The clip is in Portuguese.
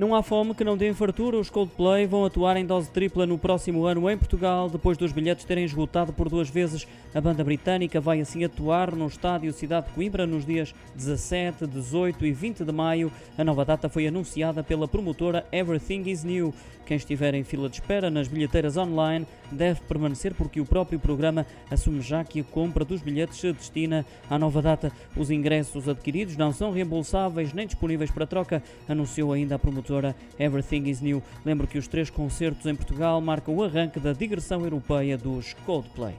Não há fome que não dê fartura. Os Coldplay vão atuar em dose tripla no próximo ano em Portugal, depois dos bilhetes terem esgotado por duas vezes. A banda britânica vai assim atuar no estádio Cidade de Coimbra nos dias 17, 18 e 20 de maio. A nova data foi anunciada pela promotora Everything is New. Quem estiver em fila de espera nas bilheteiras online deve permanecer porque o próprio programa assume já que a compra dos bilhetes se destina à nova data. Os ingressos adquiridos não são reembolsáveis nem disponíveis para troca, anunciou ainda a promotora Everything is New. Lembro que os três concertos em Portugal marcam o arranque da digressão europeia dos Coldplay.